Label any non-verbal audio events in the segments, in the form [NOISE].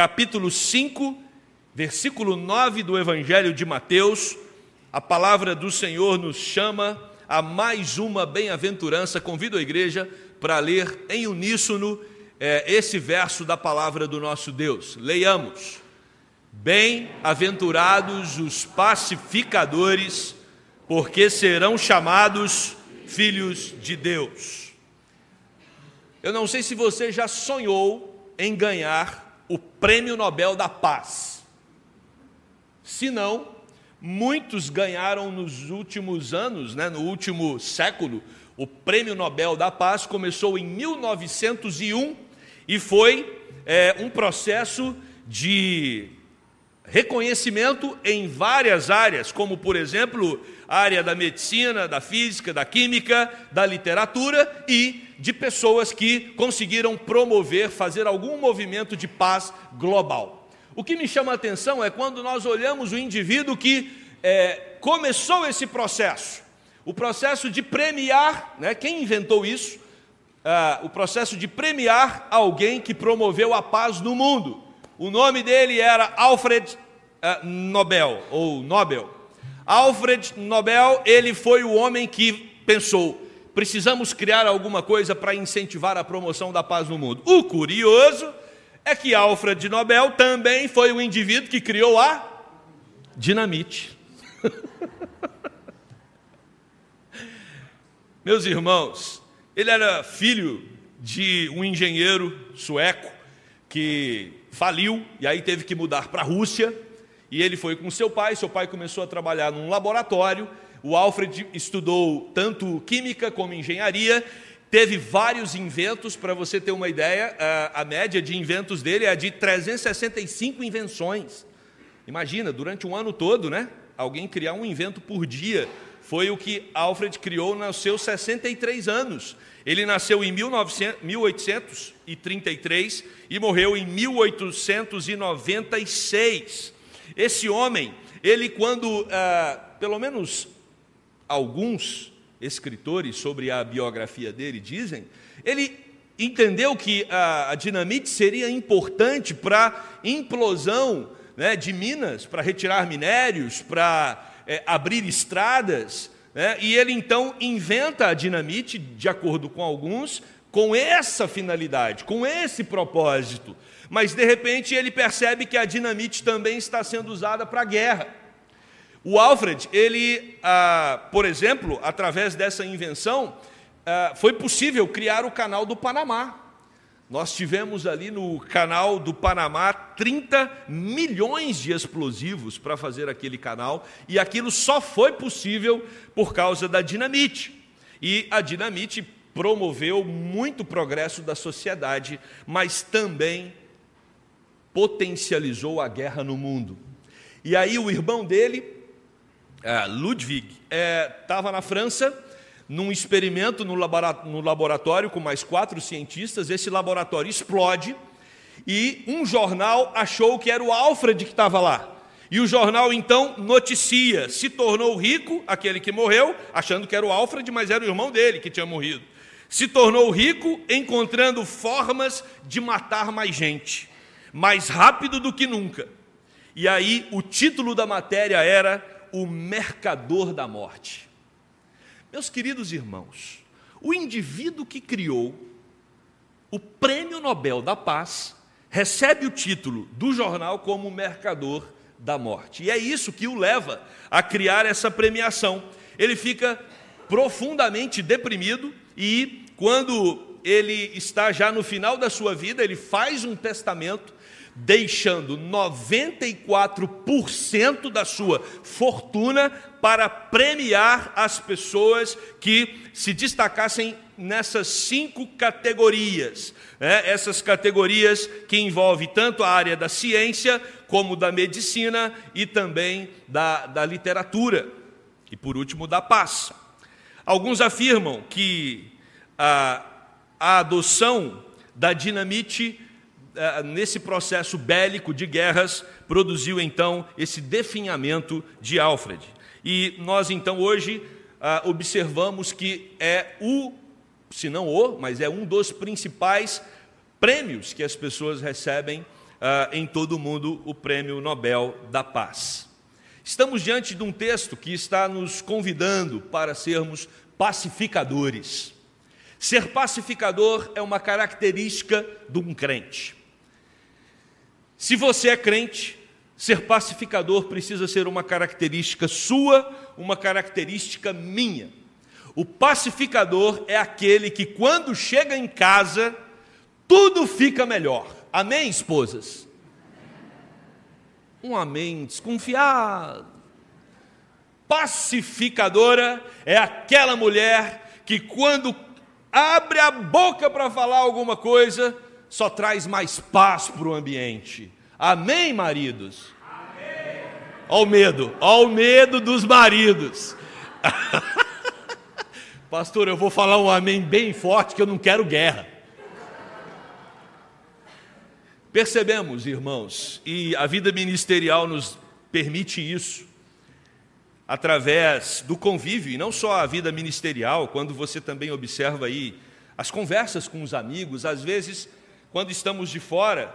capítulo 5, versículo 9 do Evangelho de Mateus, a palavra do Senhor nos chama a mais uma bem-aventurança. Convido a igreja para ler em uníssono é, esse verso da palavra do nosso Deus. Leiamos. Bem-aventurados os pacificadores, porque serão chamados filhos de Deus. Eu não sei se você já sonhou em ganhar o Prêmio Nobel da Paz. Se não, muitos ganharam nos últimos anos, né, no último século. O Prêmio Nobel da Paz começou em 1901 e foi é, um processo de reconhecimento em várias áreas, como por exemplo, a área da medicina, da física, da química, da literatura e de pessoas que conseguiram promover, fazer algum movimento de paz global. O que me chama a atenção é quando nós olhamos o indivíduo que é, começou esse processo, o processo de premiar, né, quem inventou isso? Ah, o processo de premiar alguém que promoveu a paz no mundo. O nome dele era Alfred uh, Nobel, ou Nobel. Alfred Nobel, ele foi o homem que pensou: precisamos criar alguma coisa para incentivar a promoção da paz no mundo. O curioso é que Alfred Nobel também foi o indivíduo que criou a dinamite. [LAUGHS] Meus irmãos, ele era filho de um engenheiro sueco que faliu e aí teve que mudar para a Rússia. E ele foi com seu pai, seu pai começou a trabalhar num laboratório. O Alfred estudou tanto química como engenharia, teve vários inventos, para você ter uma ideia, a, a média de inventos dele é de 365 invenções. Imagina, durante um ano todo, né? Alguém criar um invento por dia. Foi o que Alfred criou nos seus 63 anos. Ele nasceu em 1900, 1833 e morreu em 1896. Esse homem, ele quando, ah, pelo menos alguns escritores sobre a biografia dele dizem, ele entendeu que a, a dinamite seria importante para implosão né, de minas, para retirar minérios, para é, abrir estradas, né, e ele então inventa a dinamite, de acordo com alguns, com essa finalidade, com esse propósito. Mas de repente ele percebe que a dinamite também está sendo usada para guerra. O Alfred, ele, ah, por exemplo, através dessa invenção, ah, foi possível criar o canal do Panamá. Nós tivemos ali no canal do Panamá 30 milhões de explosivos para fazer aquele canal, e aquilo só foi possível por causa da dinamite. E a dinamite promoveu muito progresso da sociedade, mas também potencializou a guerra no mundo. E aí o irmão dele, é, Ludwig, estava é, na França num experimento no laboratório com mais quatro cientistas. Esse laboratório explode e um jornal achou que era o Alfred que estava lá. E o jornal então noticia: se tornou rico aquele que morreu, achando que era o Alfred, mas era o irmão dele que tinha morrido se tornou rico encontrando formas de matar mais gente, mais rápido do que nunca. E aí o título da matéria era O Mercador da Morte. Meus queridos irmãos, o indivíduo que criou o Prêmio Nobel da Paz recebe o título do jornal como Mercador da Morte. E é isso que o leva a criar essa premiação. Ele fica profundamente deprimido e quando ele está já no final da sua vida, ele faz um testamento deixando 94% da sua fortuna para premiar as pessoas que se destacassem nessas cinco categorias. Né? Essas categorias que envolvem tanto a área da ciência, como da medicina e também da, da literatura. E por último, da paz. Alguns afirmam que a, a adoção da dinamite nesse processo bélico de guerras produziu então esse definhamento de Alfred. E nós então hoje a, observamos que é o, se não o, mas é um dos principais prêmios que as pessoas recebem uh, em todo o mundo o Prêmio Nobel da Paz. Estamos diante de um texto que está nos convidando para sermos pacificadores. Ser pacificador é uma característica de um crente. Se você é crente, ser pacificador precisa ser uma característica sua, uma característica minha. O pacificador é aquele que, quando chega em casa, tudo fica melhor. Amém, esposas? Um amém desconfiado. Pacificadora é aquela mulher que, quando abre a boca para falar alguma coisa, só traz mais paz para o ambiente. Amém, maridos? Amém. Medo, olha o medo dos maridos. [LAUGHS] Pastor, eu vou falar um amém bem forte que eu não quero guerra. Percebemos, irmãos, e a vida ministerial nos permite isso, através do convívio, e não só a vida ministerial, quando você também observa aí as conversas com os amigos, às vezes, quando estamos de fora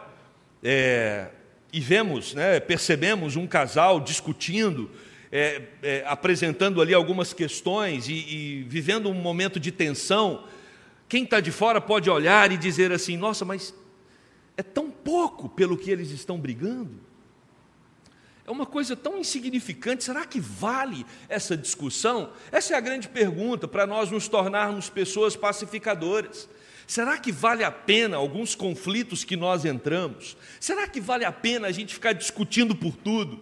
é, e vemos, né, percebemos um casal discutindo, é, é, apresentando ali algumas questões e, e vivendo um momento de tensão, quem está de fora pode olhar e dizer assim: nossa, mas é tão pouco pelo que eles estão brigando. É uma coisa tão insignificante, será que vale essa discussão? Essa é a grande pergunta para nós nos tornarmos pessoas pacificadoras. Será que vale a pena alguns conflitos que nós entramos? Será que vale a pena a gente ficar discutindo por tudo?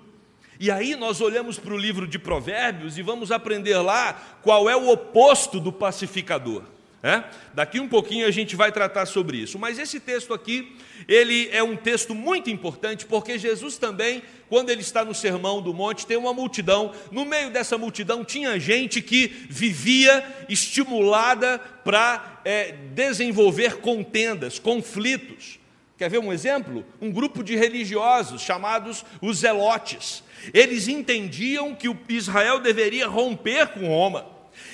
E aí nós olhamos para o livro de Provérbios e vamos aprender lá qual é o oposto do pacificador. É? Daqui um pouquinho a gente vai tratar sobre isso. Mas esse texto aqui, ele é um texto muito importante, porque Jesus também, quando ele está no Sermão do Monte, tem uma multidão. No meio dessa multidão tinha gente que vivia estimulada para é, desenvolver contendas, conflitos. Quer ver um exemplo? Um grupo de religiosos chamados os Zelotes. Eles entendiam que Israel deveria romper com Roma.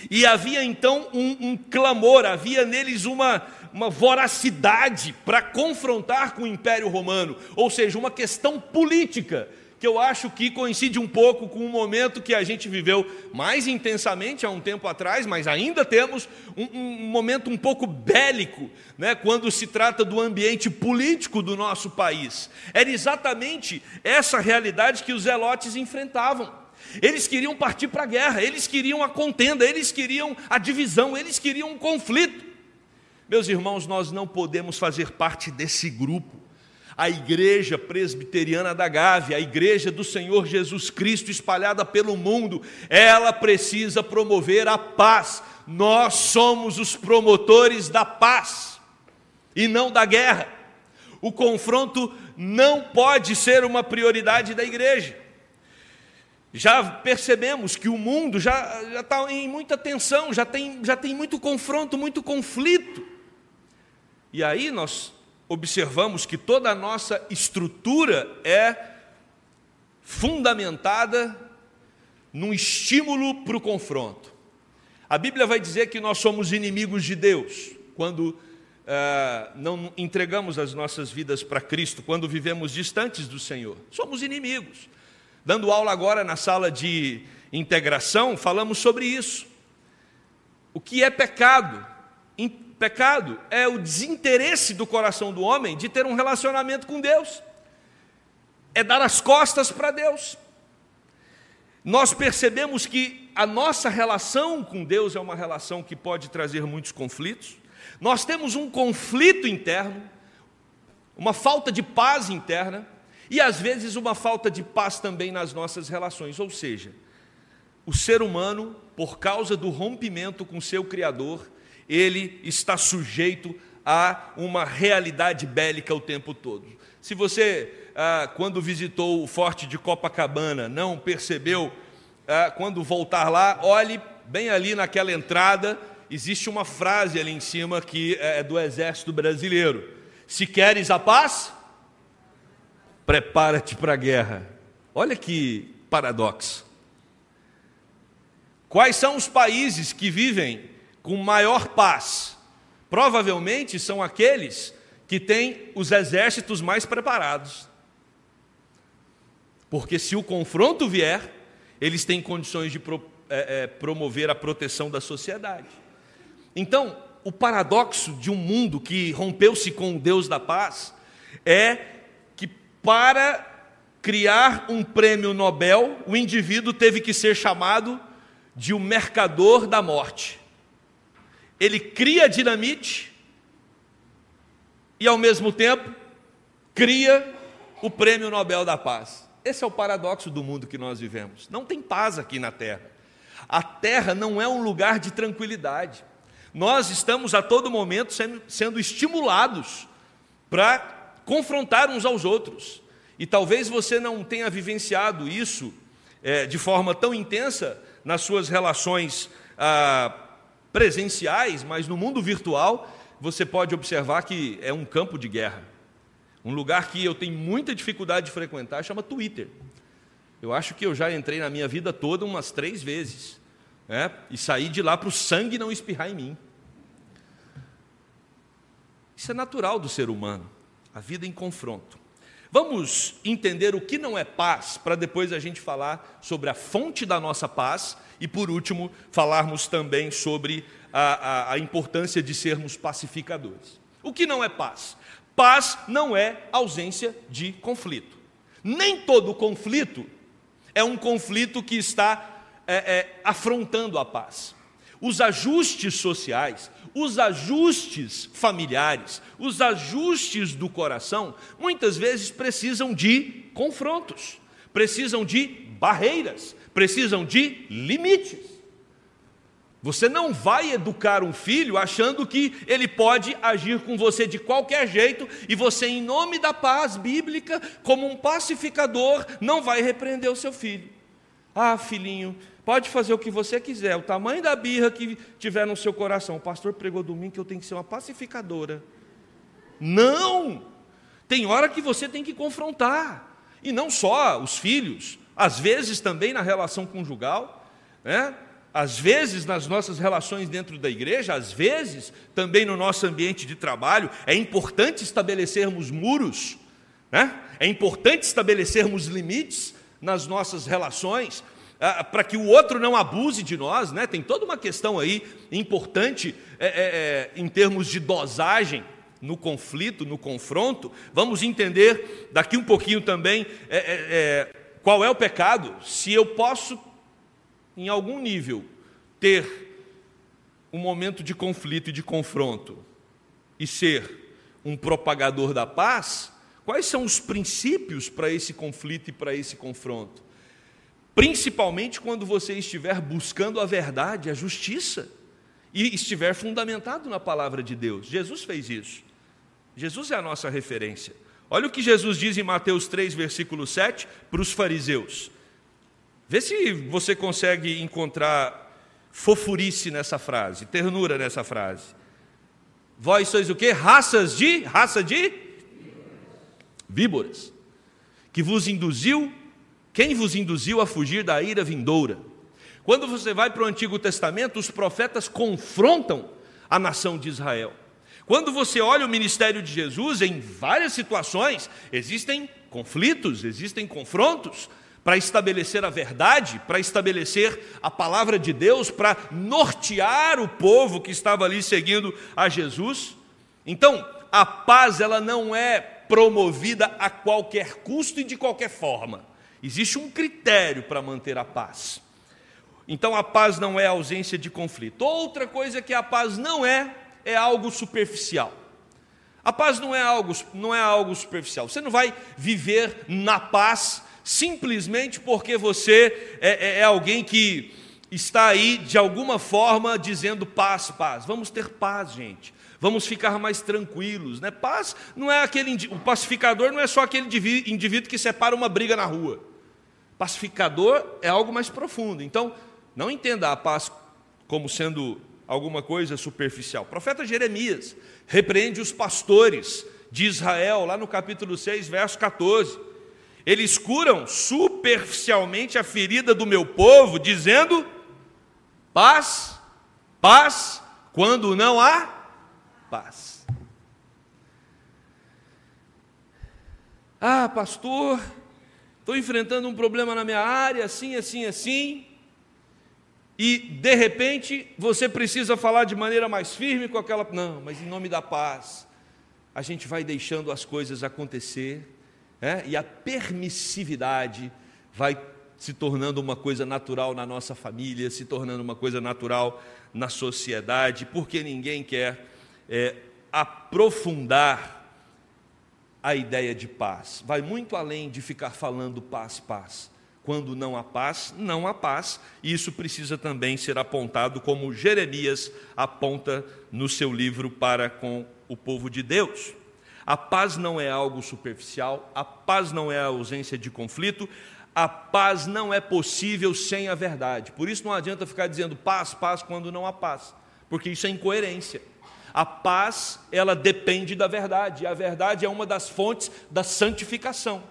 E havia então um, um clamor, havia neles uma, uma voracidade para confrontar com o Império Romano, ou seja, uma questão política, que eu acho que coincide um pouco com o momento que a gente viveu mais intensamente há um tempo atrás, mas ainda temos um, um momento um pouco bélico, né, quando se trata do ambiente político do nosso país. Era exatamente essa realidade que os zelotes enfrentavam. Eles queriam partir para a guerra, eles queriam a contenda, eles queriam a divisão, eles queriam um conflito. Meus irmãos, nós não podemos fazer parte desse grupo. A igreja presbiteriana da Gávea, a igreja do Senhor Jesus Cristo espalhada pelo mundo, ela precisa promover a paz. Nós somos os promotores da paz e não da guerra. O confronto não pode ser uma prioridade da igreja. Já percebemos que o mundo já está em muita tensão, já tem, já tem muito confronto, muito conflito. E aí nós observamos que toda a nossa estrutura é fundamentada num estímulo para o confronto. A Bíblia vai dizer que nós somos inimigos de Deus quando uh, não entregamos as nossas vidas para Cristo, quando vivemos distantes do Senhor. Somos inimigos. Dando aula agora na sala de integração, falamos sobre isso. O que é pecado? Pecado é o desinteresse do coração do homem de ter um relacionamento com Deus, é dar as costas para Deus. Nós percebemos que a nossa relação com Deus é uma relação que pode trazer muitos conflitos. Nós temos um conflito interno, uma falta de paz interna. E às vezes uma falta de paz também nas nossas relações, ou seja, o ser humano, por causa do rompimento com seu Criador, ele está sujeito a uma realidade bélica o tempo todo. Se você, ah, quando visitou o forte de Copacabana, não percebeu, ah, quando voltar lá, olhe bem ali naquela entrada, existe uma frase ali em cima que é do Exército Brasileiro: Se queres a paz, prepara-te para a guerra. Olha que paradoxo. Quais são os países que vivem com maior paz? Provavelmente são aqueles que têm os exércitos mais preparados. Porque se o confronto vier, eles têm condições de pro, é, é, promover a proteção da sociedade. Então, o paradoxo de um mundo que rompeu-se com o Deus da paz é para criar um prêmio Nobel, o indivíduo teve que ser chamado de o mercador da morte. Ele cria dinamite e, ao mesmo tempo, cria o prêmio Nobel da Paz. Esse é o paradoxo do mundo que nós vivemos. Não tem paz aqui na Terra. A Terra não é um lugar de tranquilidade. Nós estamos a todo momento sendo estimulados para confrontar uns aos outros. E talvez você não tenha vivenciado isso é, de forma tão intensa nas suas relações ah, presenciais, mas no mundo virtual você pode observar que é um campo de guerra. Um lugar que eu tenho muita dificuldade de frequentar chama Twitter. Eu acho que eu já entrei na minha vida toda umas três vezes. Né? E saí de lá para o sangue não espirrar em mim. Isso é natural do ser humano, a vida em confronto. Vamos entender o que não é paz, para depois a gente falar sobre a fonte da nossa paz e, por último, falarmos também sobre a, a, a importância de sermos pacificadores. O que não é paz? Paz não é ausência de conflito. Nem todo conflito é um conflito que está é, é, afrontando a paz. Os ajustes sociais, os ajustes familiares, os ajustes do coração, muitas vezes precisam de confrontos, precisam de barreiras, precisam de limites. Você não vai educar um filho achando que ele pode agir com você de qualquer jeito e você, em nome da paz bíblica, como um pacificador, não vai repreender o seu filho. Ah, filhinho, pode fazer o que você quiser, o tamanho da birra que tiver no seu coração. O pastor pregou domingo que eu tenho que ser uma pacificadora. Não! Tem hora que você tem que confrontar. E não só os filhos, às vezes também na relação conjugal, né? às vezes nas nossas relações dentro da igreja, às vezes também no nosso ambiente de trabalho, é importante estabelecermos muros, né? é importante estabelecermos limites nas nossas relações, para que o outro não abuse de nós, né? tem toda uma questão aí importante é, é, é, em termos de dosagem no conflito, no confronto. Vamos entender daqui um pouquinho também é, é, é, qual é o pecado, se eu posso em algum nível, ter um momento de conflito e de confronto e ser um propagador da paz, quais são os princípios para esse conflito e para esse confronto? Principalmente quando você estiver buscando a verdade, a justiça, e estiver fundamentado na palavra de Deus. Jesus fez isso. Jesus é a nossa referência. Olha o que Jesus diz em Mateus 3, versículo 7, para os fariseus. Vê se você consegue encontrar fofurice nessa frase, ternura nessa frase. Vós sois o quê? Raças de, raça de víboras. Que vos induziu, quem vos induziu a fugir da ira vindoura? Quando você vai para o Antigo Testamento, os profetas confrontam a nação de Israel. Quando você olha o ministério de Jesus, em várias situações, existem conflitos, existem confrontos, para estabelecer a verdade, para estabelecer a palavra de Deus, para nortear o povo que estava ali seguindo a Jesus. Então, a paz ela não é promovida a qualquer custo e de qualquer forma. Existe um critério para manter a paz. Então a paz não é ausência de conflito. Outra coisa que a paz não é é algo superficial. A paz não é algo, não é algo superficial. Você não vai viver na paz simplesmente porque você é, é, é alguém que está aí de alguma forma dizendo paz, paz. Vamos ter paz, gente. Vamos ficar mais tranquilos, né? Paz não é aquele o pacificador não é só aquele indivíduo que separa uma briga na rua. Pacificador é algo mais profundo. Então, não entenda a paz como sendo alguma coisa superficial. O profeta Jeremias repreende os pastores de Israel, lá no capítulo 6, verso 14. Eles curam superficialmente a ferida do meu povo, dizendo: paz, paz, quando não há paz. Ah, pastor, estou enfrentando um problema na minha área, assim, assim, assim, e de repente você precisa falar de maneira mais firme com aquela. Não, mas em nome da paz, a gente vai deixando as coisas acontecer, é? e a permissividade vai se tornando uma coisa natural na nossa família, se tornando uma coisa natural na sociedade, porque ninguém quer é, aprofundar a ideia de paz. Vai muito além de ficar falando paz, paz. Quando não há paz, não há paz, e isso precisa também ser apontado como Jeremias aponta no seu livro para com o povo de Deus. A paz não é algo superficial, a paz não é a ausência de conflito, a paz não é possível sem a verdade. Por isso não adianta ficar dizendo paz, paz quando não há paz, porque isso é incoerência. A paz, ela depende da verdade, e a verdade é uma das fontes da santificação.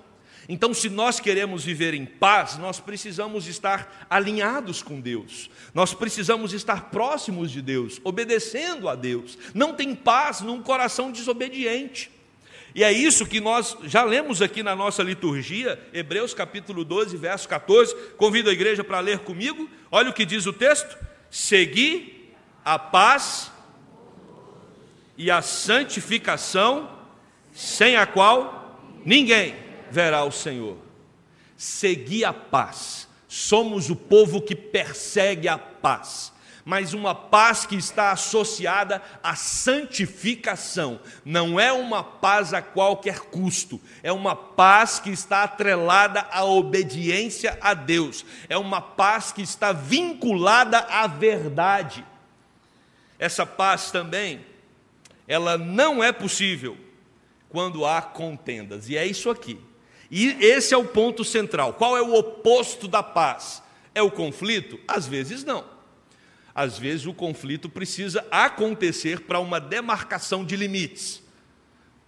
Então, se nós queremos viver em paz, nós precisamos estar alinhados com Deus, nós precisamos estar próximos de Deus, obedecendo a Deus. Não tem paz num coração desobediente. E é isso que nós já lemos aqui na nossa liturgia, Hebreus capítulo 12, verso 14. Convido a igreja para ler comigo. Olha o que diz o texto: Segui a paz e a santificação, sem a qual ninguém verá o Senhor. Segui a paz. Somos o povo que persegue a paz mas uma paz que está associada à santificação. Não é uma paz a qualquer custo, é uma paz que está atrelada à obediência a Deus, é uma paz que está vinculada à verdade. Essa paz também, ela não é possível quando há contendas, e é isso aqui. E esse é o ponto central. Qual é o oposto da paz? É o conflito? Às vezes não às vezes o conflito precisa acontecer para uma demarcação de limites,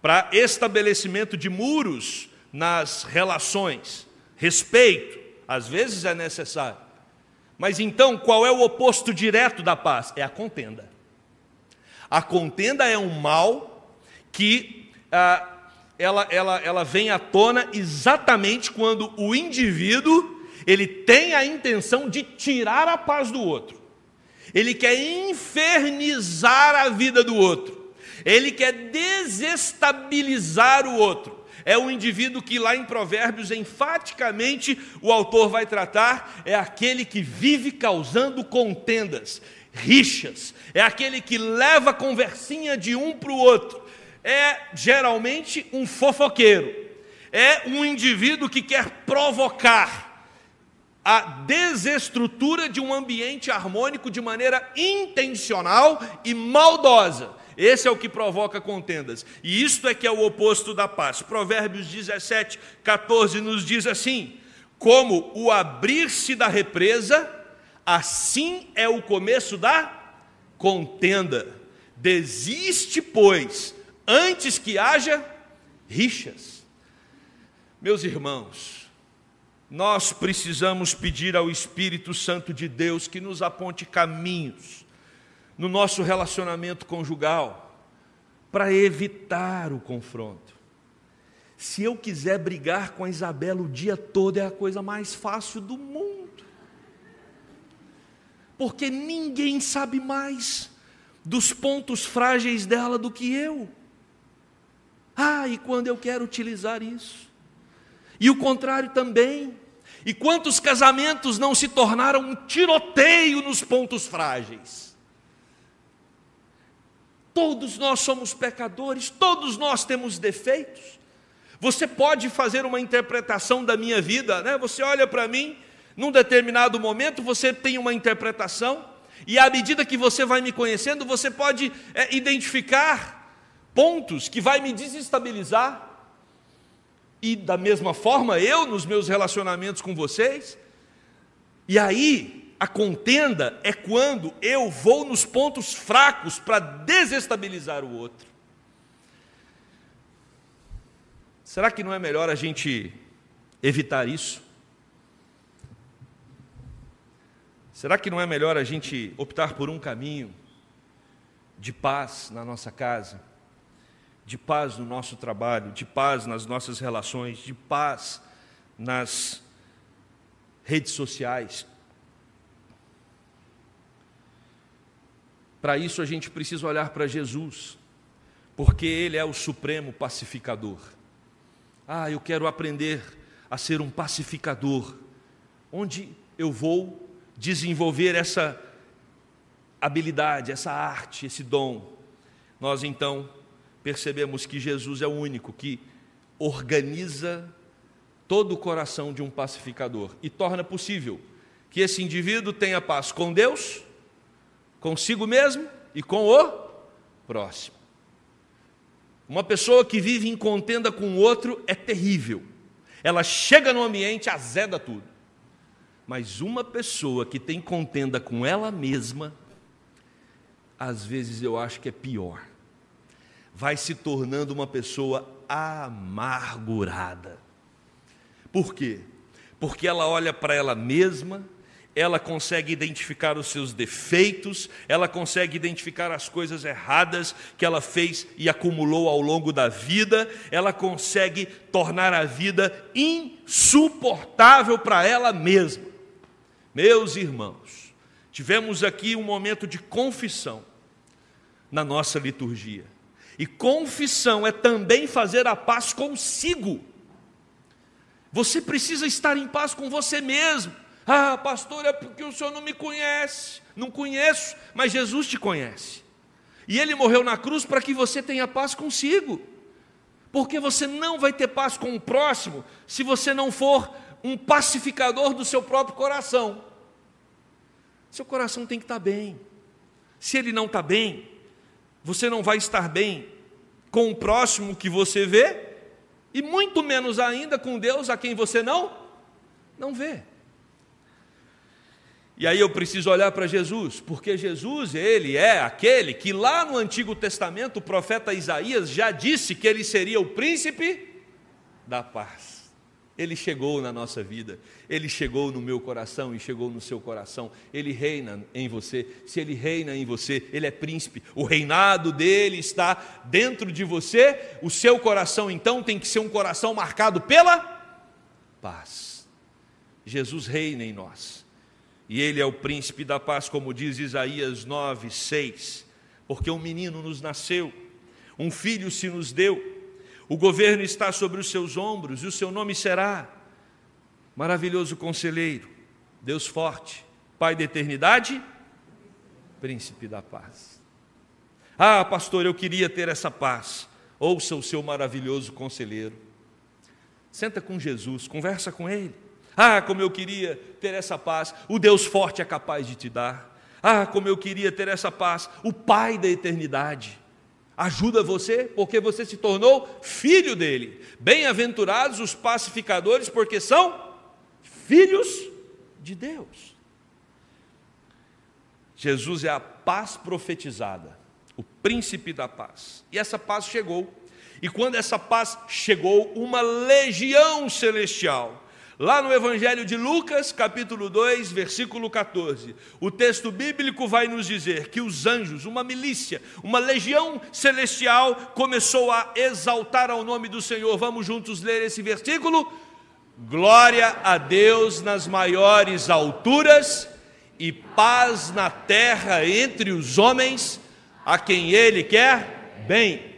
para estabelecimento de muros nas relações, respeito, às vezes é necessário. Mas então, qual é o oposto direto da paz? É a contenda. A contenda é um mal que ah, ela, ela, ela vem à tona exatamente quando o indivíduo ele tem a intenção de tirar a paz do outro. Ele quer infernizar a vida do outro, ele quer desestabilizar o outro. É o indivíduo que lá em Provérbios, enfaticamente, o autor vai tratar, é aquele que vive causando contendas, rixas, é aquele que leva conversinha de um para o outro, é geralmente um fofoqueiro, é um indivíduo que quer provocar, a desestrutura de um ambiente harmônico de maneira intencional e maldosa. Esse é o que provoca contendas. E isto é que é o oposto da paz. Provérbios 17, 14 nos diz assim: Como o abrir-se da represa, assim é o começo da contenda. Desiste, pois, antes que haja rixas. Meus irmãos, nós precisamos pedir ao Espírito Santo de Deus que nos aponte caminhos no nosso relacionamento conjugal para evitar o confronto. Se eu quiser brigar com a Isabela o dia todo, é a coisa mais fácil do mundo. Porque ninguém sabe mais dos pontos frágeis dela do que eu. Ah, e quando eu quero utilizar isso? E o contrário também. E quantos casamentos não se tornaram um tiroteio nos pontos frágeis? Todos nós somos pecadores, todos nós temos defeitos. Você pode fazer uma interpretação da minha vida, né? Você olha para mim, num determinado momento você tem uma interpretação, e à medida que você vai me conhecendo, você pode é, identificar pontos que vai me desestabilizar, e da mesma forma eu nos meus relacionamentos com vocês. E aí, a contenda é quando eu vou nos pontos fracos para desestabilizar o outro. Será que não é melhor a gente evitar isso? Será que não é melhor a gente optar por um caminho de paz na nossa casa? de paz no nosso trabalho, de paz nas nossas relações, de paz nas redes sociais. Para isso a gente precisa olhar para Jesus, porque Ele é o supremo pacificador. Ah, eu quero aprender a ser um pacificador. Onde eu vou desenvolver essa habilidade, essa arte, esse dom? Nós então percebemos que Jesus é o único que organiza todo o coração de um pacificador e torna possível que esse indivíduo tenha paz com Deus, consigo mesmo e com o próximo. Uma pessoa que vive em contenda com o outro é terrível. Ela chega no ambiente, azeda tudo. Mas uma pessoa que tem contenda com ela mesma, às vezes eu acho que é pior. Vai se tornando uma pessoa amargurada. Por quê? Porque ela olha para ela mesma ela consegue identificar os seus defeitos, ela consegue identificar as coisas erradas que ela fez e acumulou ao longo da vida, ela consegue tornar a vida insuportável para ela mesma. Meus irmãos, tivemos aqui um momento de confissão na nossa liturgia. E confissão é também fazer a paz consigo. Você precisa estar em paz com você mesmo. Ah, pastor, é porque o senhor não me conhece. Não conheço, mas Jesus te conhece. E ele morreu na cruz para que você tenha paz consigo. Porque você não vai ter paz com o próximo se você não for um pacificador do seu próprio coração. Seu coração tem que estar bem. Se ele não está bem, você não vai estar bem com o próximo que você vê, e muito menos ainda com Deus a quem você não não vê. E aí eu preciso olhar para Jesus, porque Jesus, ele é aquele que lá no Antigo Testamento o profeta Isaías já disse que ele seria o príncipe da paz. Ele chegou na nossa vida, ele chegou no meu coração e chegou no seu coração. Ele reina em você. Se ele reina em você, ele é príncipe. O reinado dele está dentro de você. O seu coração então tem que ser um coração marcado pela paz. Jesus reina em nós e ele é o príncipe da paz, como diz Isaías 9, 6. Porque um menino nos nasceu, um filho se nos deu, o governo está sobre os seus ombros, e o seu nome será Maravilhoso Conselheiro, Deus Forte, Pai da Eternidade, Príncipe da Paz. Ah, pastor, eu queria ter essa paz. Ouça o seu maravilhoso conselheiro. Senta com Jesus, conversa com ele. Ah, como eu queria ter essa paz. O Deus forte é capaz de te dar. Ah, como eu queria ter essa paz. O Pai da eternidade ajuda você porque você se tornou filho dele. Bem-aventurados os pacificadores, porque são filhos de Deus. Jesus é a paz profetizada, o príncipe da paz. E essa paz chegou. E quando essa paz chegou, uma legião celestial Lá no Evangelho de Lucas, capítulo 2, versículo 14, o texto bíblico vai nos dizer que os anjos, uma milícia, uma legião celestial, começou a exaltar ao nome do Senhor. Vamos juntos ler esse versículo? Glória a Deus nas maiores alturas e paz na terra entre os homens, a quem Ele quer bem.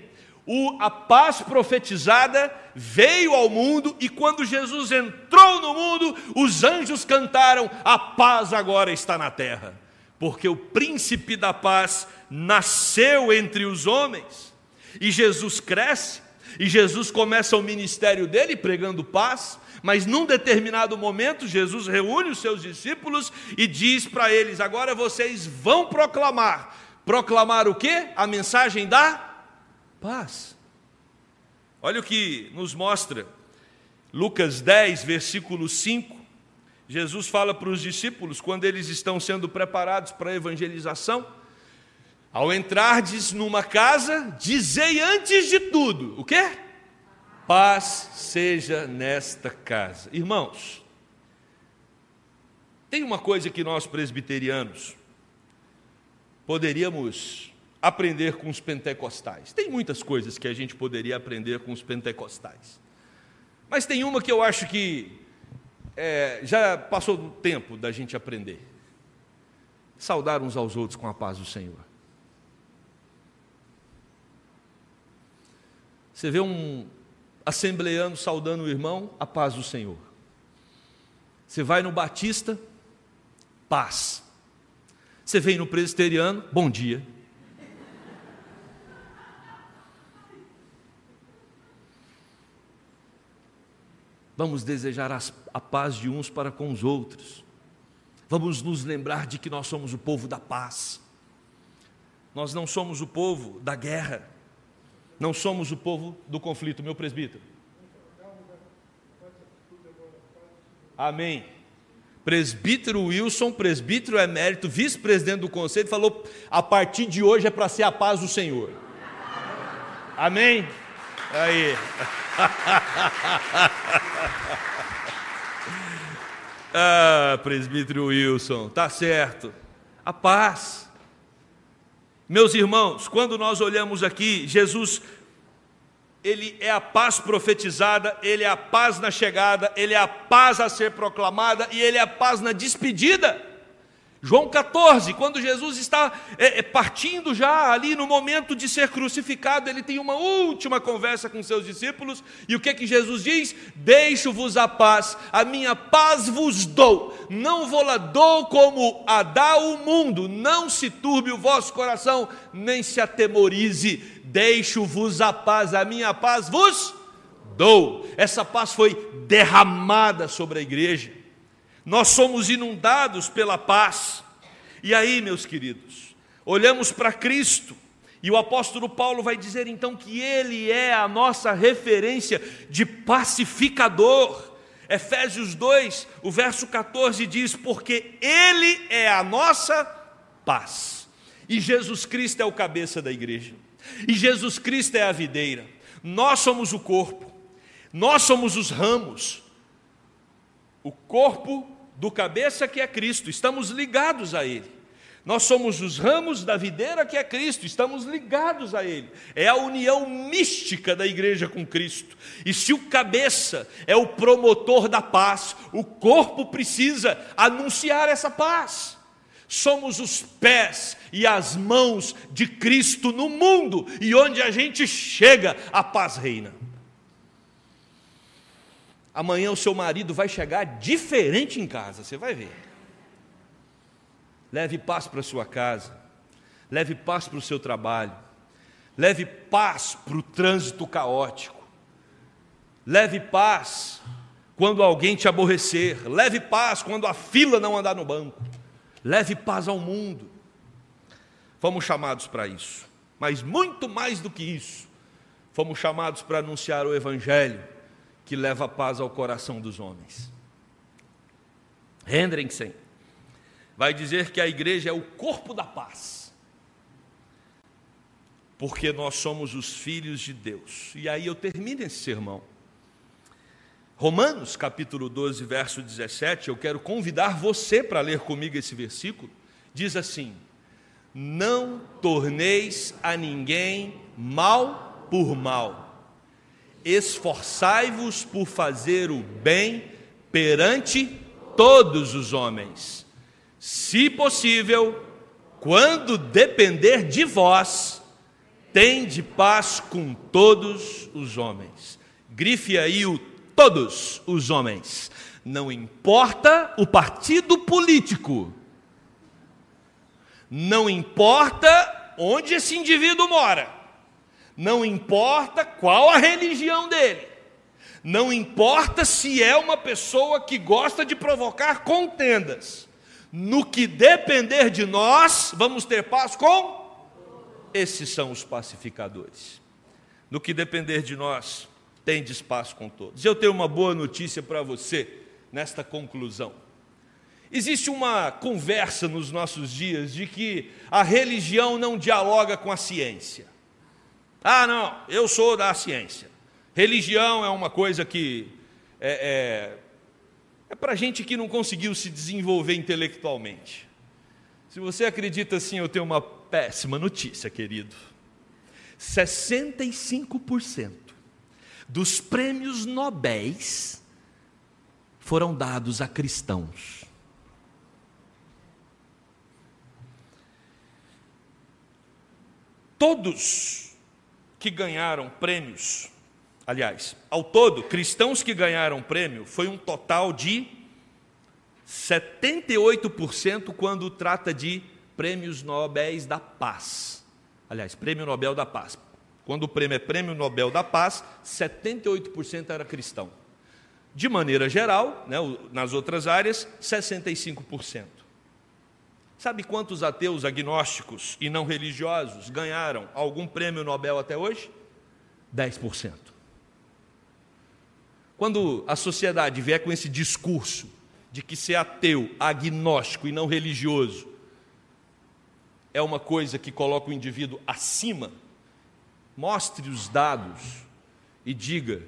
O, a paz profetizada veio ao mundo e quando Jesus entrou no mundo, os anjos cantaram: A paz agora está na terra, porque o príncipe da paz nasceu entre os homens. E Jesus cresce, e Jesus começa o ministério dele pregando paz, mas num determinado momento, Jesus reúne os seus discípulos e diz para eles: Agora vocês vão proclamar. Proclamar o que? A mensagem da paz. Olha o que nos mostra Lucas 10, versículo 5. Jesus fala para os discípulos quando eles estão sendo preparados para a evangelização. Ao entrardes numa casa, dizei antes de tudo, o quê? Paz seja nesta casa. Irmãos, tem uma coisa que nós presbiterianos poderíamos aprender com os pentecostais. Tem muitas coisas que a gente poderia aprender com os pentecostais. Mas tem uma que eu acho que é, já passou o tempo da gente aprender. Saudar uns aos outros com a paz do Senhor. Você vê um assembleando saudando o irmão, a paz do Senhor. Você vai no Batista, paz. Você vem no presbiteriano, bom dia. Vamos desejar a paz de uns para com os outros. Vamos nos lembrar de que nós somos o povo da paz. Nós não somos o povo da guerra. Não somos o povo do conflito, meu presbítero. Amém. Presbítero Wilson, presbítero emérito, vice-presidente do conselho, falou: a partir de hoje é para ser a paz do Senhor. Amém? Aí. [LAUGHS] ah, presbítero Wilson, tá certo. A paz. Meus irmãos, quando nós olhamos aqui, Jesus ele é a paz profetizada, ele é a paz na chegada, ele é a paz a ser proclamada e ele é a paz na despedida. João 14, quando Jesus está é, é, partindo já ali no momento de ser crucificado, ele tem uma última conversa com seus discípulos, e o que que Jesus diz? Deixo-vos a paz, a minha paz vos dou, não vou lá dou como a dá o mundo, não se turbe o vosso coração, nem se atemorize, deixo-vos a paz, a minha paz vos dou. Essa paz foi derramada sobre a igreja nós somos inundados pela paz. E aí, meus queridos, olhamos para Cristo, e o apóstolo Paulo vai dizer então que ele é a nossa referência de pacificador. Efésios 2, o verso 14 diz: Porque ele é a nossa paz. E Jesus Cristo é o cabeça da igreja. E Jesus Cristo é a videira. Nós somos o corpo. Nós somos os ramos. O corpo do cabeça que é Cristo, estamos ligados a Ele. Nós somos os ramos da videira que é Cristo, estamos ligados a Ele. É a união mística da igreja com Cristo. E se o cabeça é o promotor da paz, o corpo precisa anunciar essa paz. Somos os pés e as mãos de Cristo no mundo, e onde a gente chega, a paz reina. Amanhã o seu marido vai chegar diferente em casa, você vai ver. Leve paz para a sua casa, leve paz para o seu trabalho, leve paz para o trânsito caótico, leve paz quando alguém te aborrecer, leve paz quando a fila não andar no banco, leve paz ao mundo. Fomos chamados para isso, mas muito mais do que isso, fomos chamados para anunciar o Evangelho que leva paz ao coração dos homens. Hendrickson vai dizer que a igreja é o corpo da paz, porque nós somos os filhos de Deus. E aí eu termino esse sermão. Romanos capítulo 12, verso 17, eu quero convidar você para ler comigo esse versículo. Diz assim: Não torneis a ninguém mal por mal esforçai-vos por fazer o bem perante todos os homens. Se possível, quando depender de vós, tende paz com todos os homens. Grife aí o todos os homens. Não importa o partido político. Não importa onde esse indivíduo mora não importa qual a religião dele, não importa se é uma pessoa que gosta de provocar contendas, no que depender de nós, vamos ter paz com? Esses são os pacificadores. No que depender de nós, tem paz com todos. Eu tenho uma boa notícia para você nesta conclusão. Existe uma conversa nos nossos dias de que a religião não dialoga com a ciência. Ah, não, eu sou da ciência. Religião é uma coisa que é, é, é para gente que não conseguiu se desenvolver intelectualmente. Se você acredita assim, eu tenho uma péssima notícia, querido. 65% dos prêmios nobéis foram dados a cristãos. Todos que ganharam prêmios, aliás, ao todo, cristãos que ganharam prêmio, foi um total de 78% quando trata de prêmios Nobéis da Paz. Aliás, Prêmio Nobel da Paz. Quando o prêmio é Prêmio Nobel da Paz, 78% era cristão. De maneira geral, né, nas outras áreas, 65%. Sabe quantos ateus, agnósticos e não religiosos ganharam algum prêmio Nobel até hoje? 10%. Quando a sociedade vier com esse discurso de que ser ateu, agnóstico e não religioso é uma coisa que coloca o indivíduo acima, mostre os dados e diga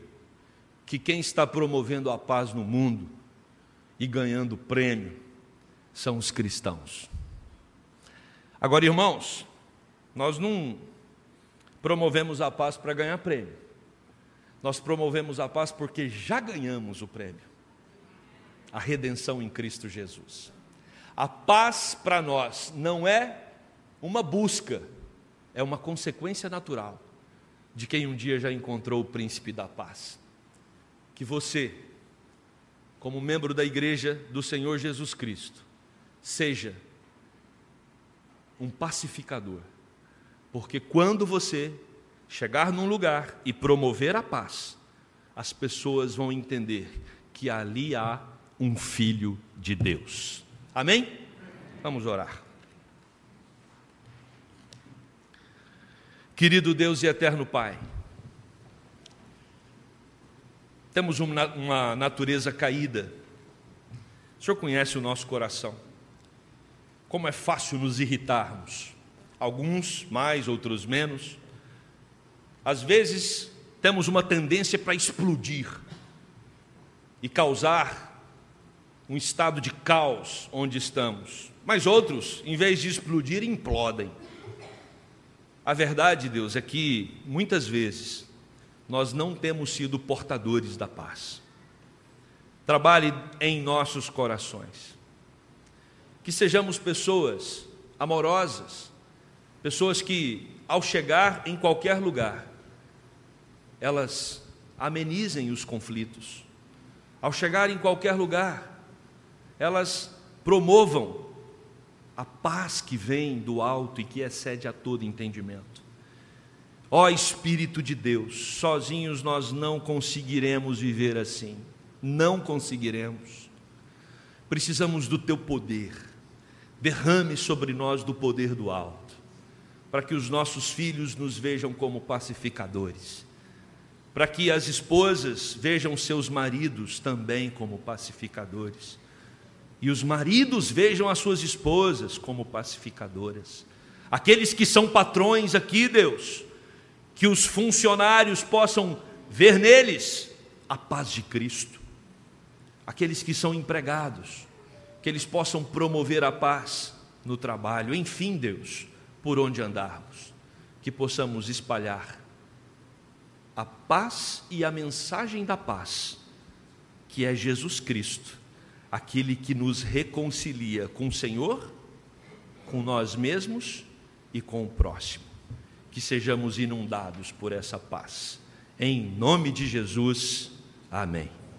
que quem está promovendo a paz no mundo e ganhando prêmio são os cristãos. Agora, irmãos, nós não promovemos a paz para ganhar prêmio. Nós promovemos a paz porque já ganhamos o prêmio. A redenção em Cristo Jesus. A paz para nós não é uma busca, é uma consequência natural de quem um dia já encontrou o príncipe da paz. Que você, como membro da igreja do Senhor Jesus Cristo, seja um pacificador. Porque quando você chegar num lugar e promover a paz, as pessoas vão entender que ali há um filho de Deus. Amém? Vamos orar. Querido Deus e eterno Pai, temos uma, natureza caída. O Senhor conhece o nosso coração como é fácil nos irritarmos, alguns mais, outros menos. Às vezes temos uma tendência para explodir e causar um estado de caos onde estamos, mas outros, em vez de explodir, implodem. A verdade, Deus, é que muitas vezes nós não temos sido portadores da paz. Trabalhe em nossos corações que sejamos pessoas amorosas, pessoas que, ao chegar em qualquer lugar, elas amenizem os conflitos. Ao chegar em qualquer lugar, elas promovam a paz que vem do alto e que excede a todo entendimento. Ó Espírito de Deus, sozinhos nós não conseguiremos viver assim, não conseguiremos. Precisamos do teu poder derrame sobre nós do poder do alto, para que os nossos filhos nos vejam como pacificadores, para que as esposas vejam seus maridos também como pacificadores, e os maridos vejam as suas esposas como pacificadoras. Aqueles que são patrões aqui, Deus, que os funcionários possam ver neles a paz de Cristo. Aqueles que são empregados, que eles possam promover a paz no trabalho, enfim, Deus, por onde andarmos, que possamos espalhar a paz e a mensagem da paz, que é Jesus Cristo, aquele que nos reconcilia com o Senhor, com nós mesmos e com o próximo. Que sejamos inundados por essa paz. Em nome de Jesus, amém.